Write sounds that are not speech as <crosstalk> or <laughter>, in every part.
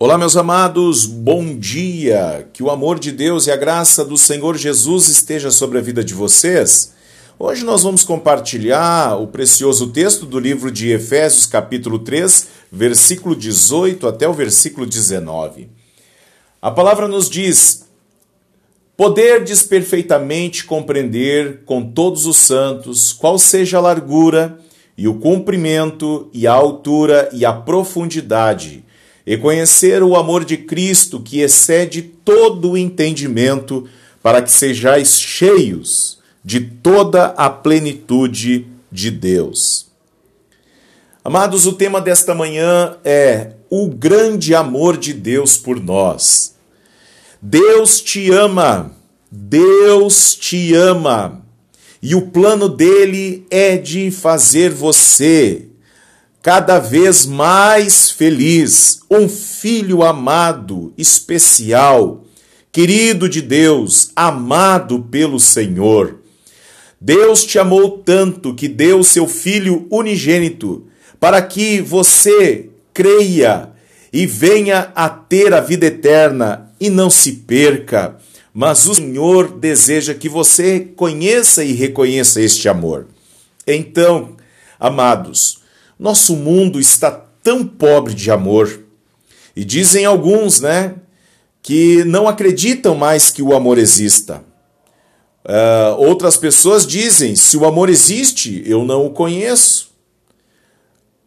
Olá, meus amados, bom dia! Que o amor de Deus e a graça do Senhor Jesus esteja sobre a vida de vocês. Hoje nós vamos compartilhar o precioso texto do livro de Efésios, capítulo 3, versículo 18 até o versículo 19. A palavra nos diz: Poderdes perfeitamente compreender com todos os santos qual seja a largura e o comprimento e a altura e a profundidade e conhecer o amor de Cristo que excede todo o entendimento, para que sejais cheios de toda a plenitude de Deus. Amados, o tema desta manhã é o grande amor de Deus por nós. Deus te ama, Deus te ama, e o plano dele é de fazer você cada vez mais feliz, um filho amado, especial, querido de Deus, amado pelo Senhor. Deus te amou tanto que deu seu filho unigênito para que você creia e venha a ter a vida eterna e não se perca. Mas o Senhor deseja que você conheça e reconheça este amor. Então, amados, nosso mundo está tão pobre de amor. E dizem alguns, né, que não acreditam mais que o amor exista. Uh, outras pessoas dizem: se o amor existe, eu não o conheço.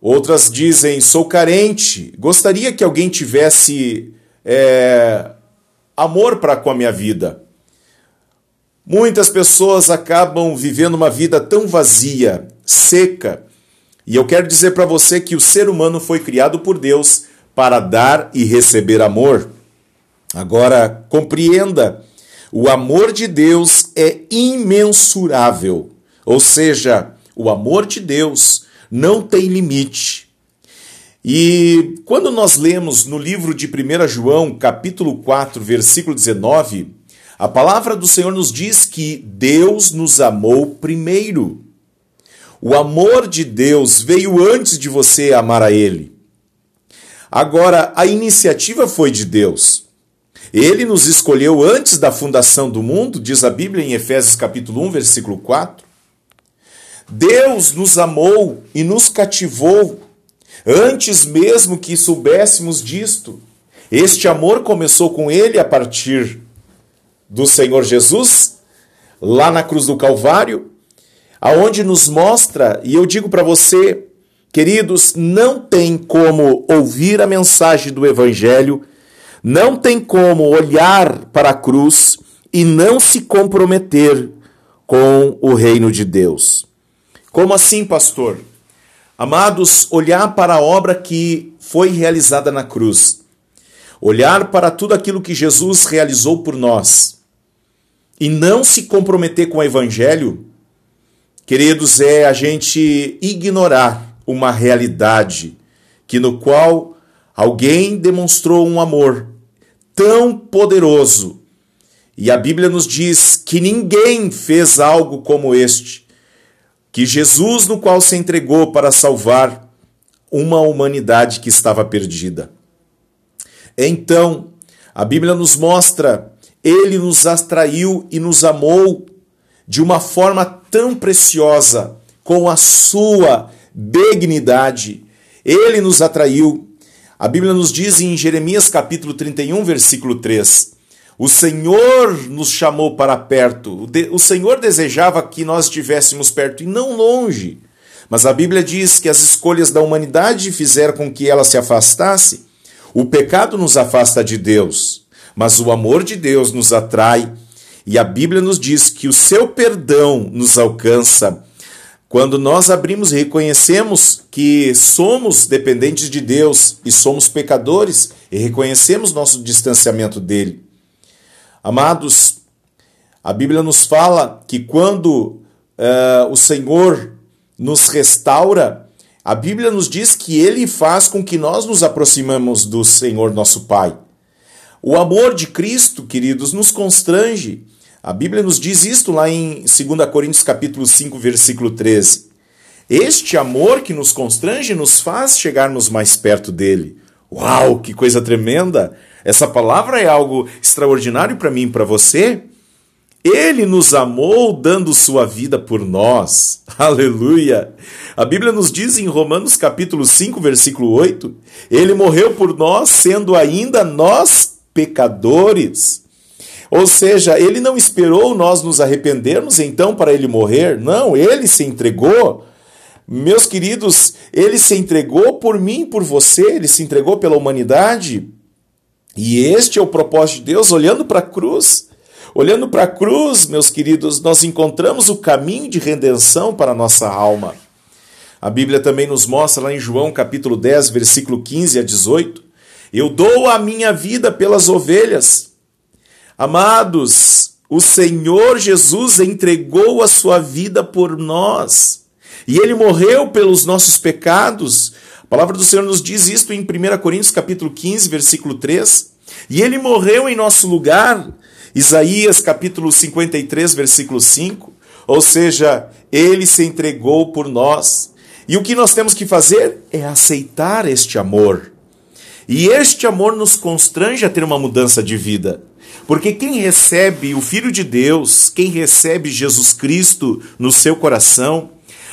Outras dizem: sou carente, gostaria que alguém tivesse é, amor para com a minha vida. Muitas pessoas acabam vivendo uma vida tão vazia, seca, e eu quero dizer para você que o ser humano foi criado por Deus para dar e receber amor. Agora, compreenda: o amor de Deus é imensurável. Ou seja, o amor de Deus não tem limite. E quando nós lemos no livro de 1 João, capítulo 4, versículo 19, a palavra do Senhor nos diz que Deus nos amou primeiro. O amor de Deus veio antes de você amar a Ele. Agora, a iniciativa foi de Deus. Ele nos escolheu antes da fundação do mundo, diz a Bíblia em Efésios capítulo 1, versículo 4. Deus nos amou e nos cativou antes mesmo que soubéssemos disto. Este amor começou com ele a partir do Senhor Jesus, lá na cruz do Calvário, aonde nos mostra, e eu digo para você, queridos, não tem como ouvir a mensagem do evangelho, não tem como olhar para a cruz e não se comprometer com o reino de Deus. Como assim, pastor? Amados, olhar para a obra que foi realizada na cruz, olhar para tudo aquilo que Jesus realizou por nós e não se comprometer com o evangelho, queridos, é a gente ignorar uma realidade que no qual alguém demonstrou um amor tão poderoso. E a Bíblia nos diz que ninguém fez algo como este, que Jesus no qual se entregou para salvar uma humanidade que estava perdida. Então, a Bíblia nos mostra, ele nos atraiu e nos amou de uma forma tão preciosa, com a sua benignidade. Ele nos atraiu. A Bíblia nos diz em Jeremias capítulo 31, versículo 3: O Senhor nos chamou para perto. O Senhor desejava que nós estivéssemos perto e não longe. Mas a Bíblia diz que as escolhas da humanidade fizeram com que ela se afastasse. O pecado nos afasta de Deus, mas o amor de Deus nos atrai e a Bíblia nos diz que o seu perdão nos alcança quando nós abrimos e reconhecemos que somos dependentes de Deus e somos pecadores e reconhecemos nosso distanciamento dele. Amados, a Bíblia nos fala que quando uh, o Senhor nos restaura, a Bíblia nos diz que ele faz com que nós nos aproximamos do Senhor nosso Pai. O amor de Cristo, queridos, nos constrange a Bíblia nos diz isto lá em 2 Coríntios capítulo 5, versículo 13. Este amor que nos constrange nos faz chegarmos mais perto dele. Uau, que coisa tremenda! Essa palavra é algo extraordinário para mim e para você. Ele nos amou dando sua vida por nós. <laughs> Aleluia! A Bíblia nos diz em Romanos capítulo 5, versículo 8, ele morreu por nós sendo ainda nós pecadores. Ou seja, ele não esperou nós nos arrependermos então para ele morrer. Não, ele se entregou. Meus queridos, ele se entregou por mim, por você, ele se entregou pela humanidade. E este é o propósito de Deus, olhando para a cruz. Olhando para a cruz, meus queridos, nós encontramos o caminho de redenção para a nossa alma. A Bíblia também nos mostra lá em João capítulo 10, versículo 15 a 18: Eu dou a minha vida pelas ovelhas. Amados, o Senhor Jesus entregou a sua vida por nós. E ele morreu pelos nossos pecados. A palavra do Senhor nos diz isto em 1 Coríntios capítulo 15, versículo 3. E ele morreu em nosso lugar Isaías capítulo 53, versículo 5, ou seja, ele se entregou por nós. E o que nós temos que fazer é aceitar este amor. E este amor nos constrange a ter uma mudança de vida. Porque quem recebe o Filho de Deus, quem recebe Jesus Cristo no seu coração,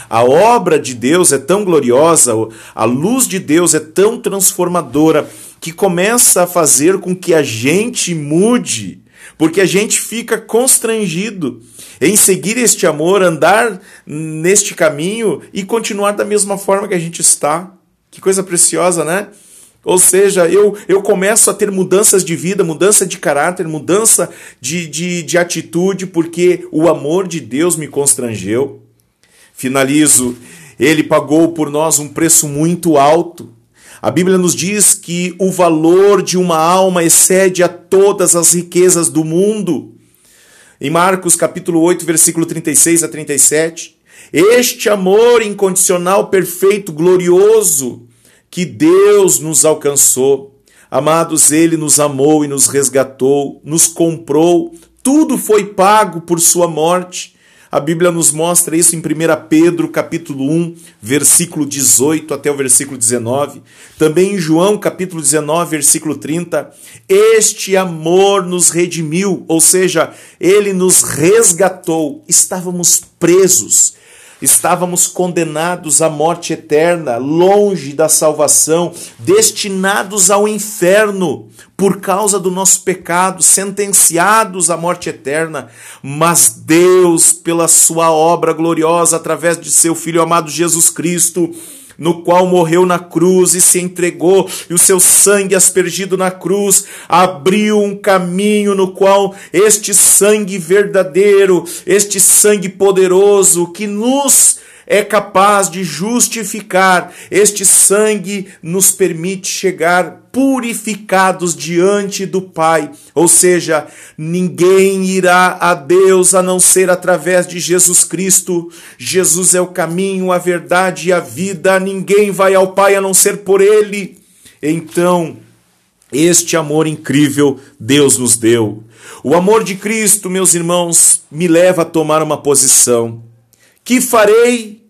a obra de Deus é tão gloriosa, a luz de Deus é tão transformadora, que começa a fazer com que a gente mude porque a gente fica constrangido em seguir este amor, andar neste caminho e continuar da mesma forma que a gente está. Que coisa preciosa, né? Ou seja, eu, eu começo a ter mudanças de vida, mudança de caráter, mudança de, de, de atitude, porque o amor de Deus me constrangeu. Finalizo. Ele pagou por nós um preço muito alto. A Bíblia nos diz que o valor de uma alma excede a todas as riquezas do mundo. Em Marcos capítulo 8, versículo 36 a 37, este amor incondicional, perfeito, glorioso que Deus nos alcançou. Amados, ele nos amou e nos resgatou, nos comprou, tudo foi pago por sua morte. A Bíblia nos mostra isso em 1 Pedro, capítulo 1, versículo 18 até o versículo 19. Também em João, capítulo 19, versículo 30. Este amor nos redimiu, ou seja, ele nos resgatou. Estávamos presos estávamos condenados à morte eterna, longe da salvação, destinados ao inferno por causa do nosso pecado, sentenciados à morte eterna. Mas Deus, pela sua obra gloriosa através de seu filho amado Jesus Cristo, no qual morreu na cruz e se entregou, e o seu sangue aspergido na cruz abriu um caminho no qual este sangue verdadeiro, este sangue poderoso que nos é capaz de justificar. Este sangue nos permite chegar purificados diante do Pai. Ou seja, ninguém irá a Deus a não ser através de Jesus Cristo. Jesus é o caminho, a verdade e a vida. Ninguém vai ao Pai a não ser por Ele. Então, este amor incrível Deus nos deu. O amor de Cristo, meus irmãos, me leva a tomar uma posição. Que farei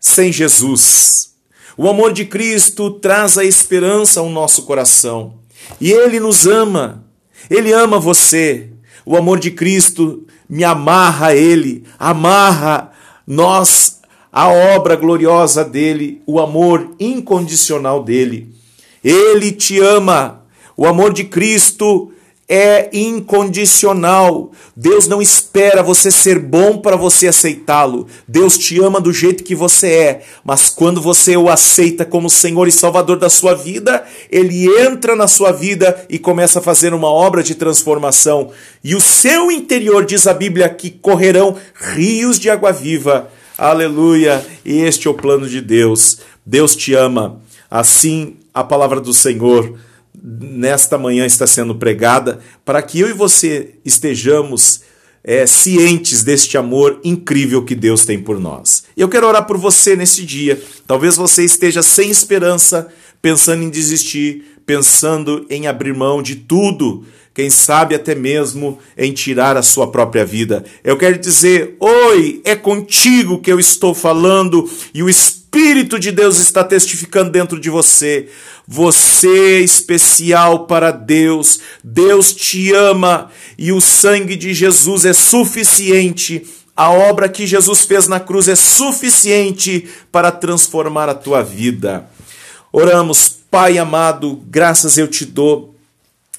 sem Jesus? O amor de Cristo traz a esperança ao nosso coração. E Ele nos ama. Ele ama você. O amor de Cristo me amarra a Ele, amarra nós a obra gloriosa dele, o amor incondicional dele. Ele te ama. O amor de Cristo é incondicional. Deus não espera você ser bom para você aceitá-lo. Deus te ama do jeito que você é, mas quando você o aceita como Senhor e Salvador da sua vida, ele entra na sua vida e começa a fazer uma obra de transformação. E o seu interior, diz a Bíblia, que correrão rios de água viva. Aleluia! Este é o plano de Deus. Deus te ama. Assim, a palavra do Senhor nesta manhã está sendo pregada, para que eu e você estejamos é, cientes deste amor incrível que Deus tem por nós. Eu quero orar por você nesse dia. Talvez você esteja sem esperança, pensando em desistir, pensando em abrir mão de tudo, quem sabe até mesmo em tirar a sua própria vida. Eu quero dizer: Oi, é contigo que eu estou falando e o Espírito Espírito de Deus está testificando dentro de você. Você é especial para Deus. Deus te ama e o sangue de Jesus é suficiente. A obra que Jesus fez na cruz é suficiente para transformar a tua vida. Oramos, Pai amado, graças eu te dou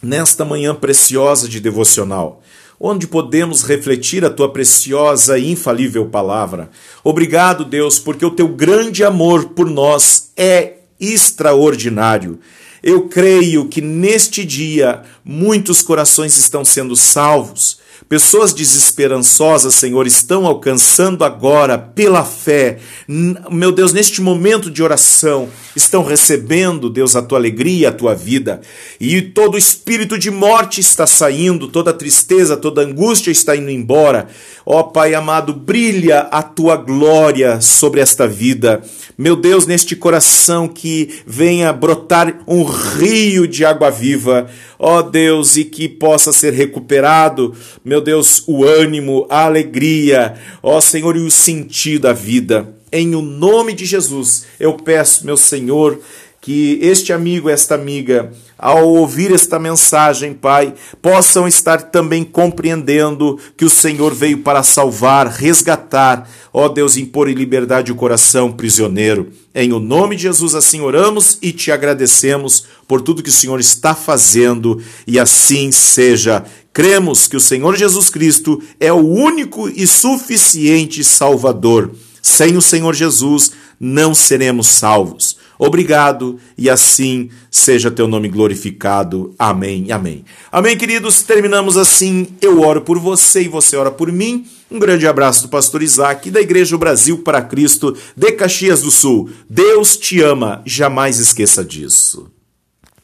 nesta manhã preciosa de devocional onde podemos refletir a tua preciosa e infalível palavra. Obrigado, Deus, porque o teu grande amor por nós é extraordinário. Eu creio que neste dia muitos corações estão sendo salvos. Pessoas desesperançosas, Senhor, estão alcançando agora, pela fé, meu Deus, neste momento de oração, estão recebendo, Deus, a tua alegria, a tua vida. E todo espírito de morte está saindo, toda tristeza, toda angústia está indo embora. Ó Pai amado, brilha a tua glória sobre esta vida. Meu Deus, neste coração que venha brotar um rio de água viva. Ó Deus, e que possa ser recuperado, meu Deus, o ânimo, a alegria, ó Senhor, e o sentido da vida. Em o nome de Jesus, eu peço, meu Senhor, que este amigo, esta amiga, ao ouvir esta mensagem, Pai, possam estar também compreendendo que o Senhor veio para salvar, resgatar, ó Deus, impor em liberdade o coração prisioneiro. Em o nome de Jesus assim oramos e te agradecemos por tudo que o Senhor está fazendo e assim seja. Cremos que o Senhor Jesus Cristo é o único e suficiente Salvador. Sem o Senhor Jesus não seremos salvos. Obrigado e assim seja teu nome glorificado. Amém. Amém. Amém, queridos. Terminamos assim. Eu oro por você e você ora por mim. Um grande abraço do pastor Isaac da Igreja Brasil para Cristo de Caxias do Sul. Deus te ama. Jamais esqueça disso.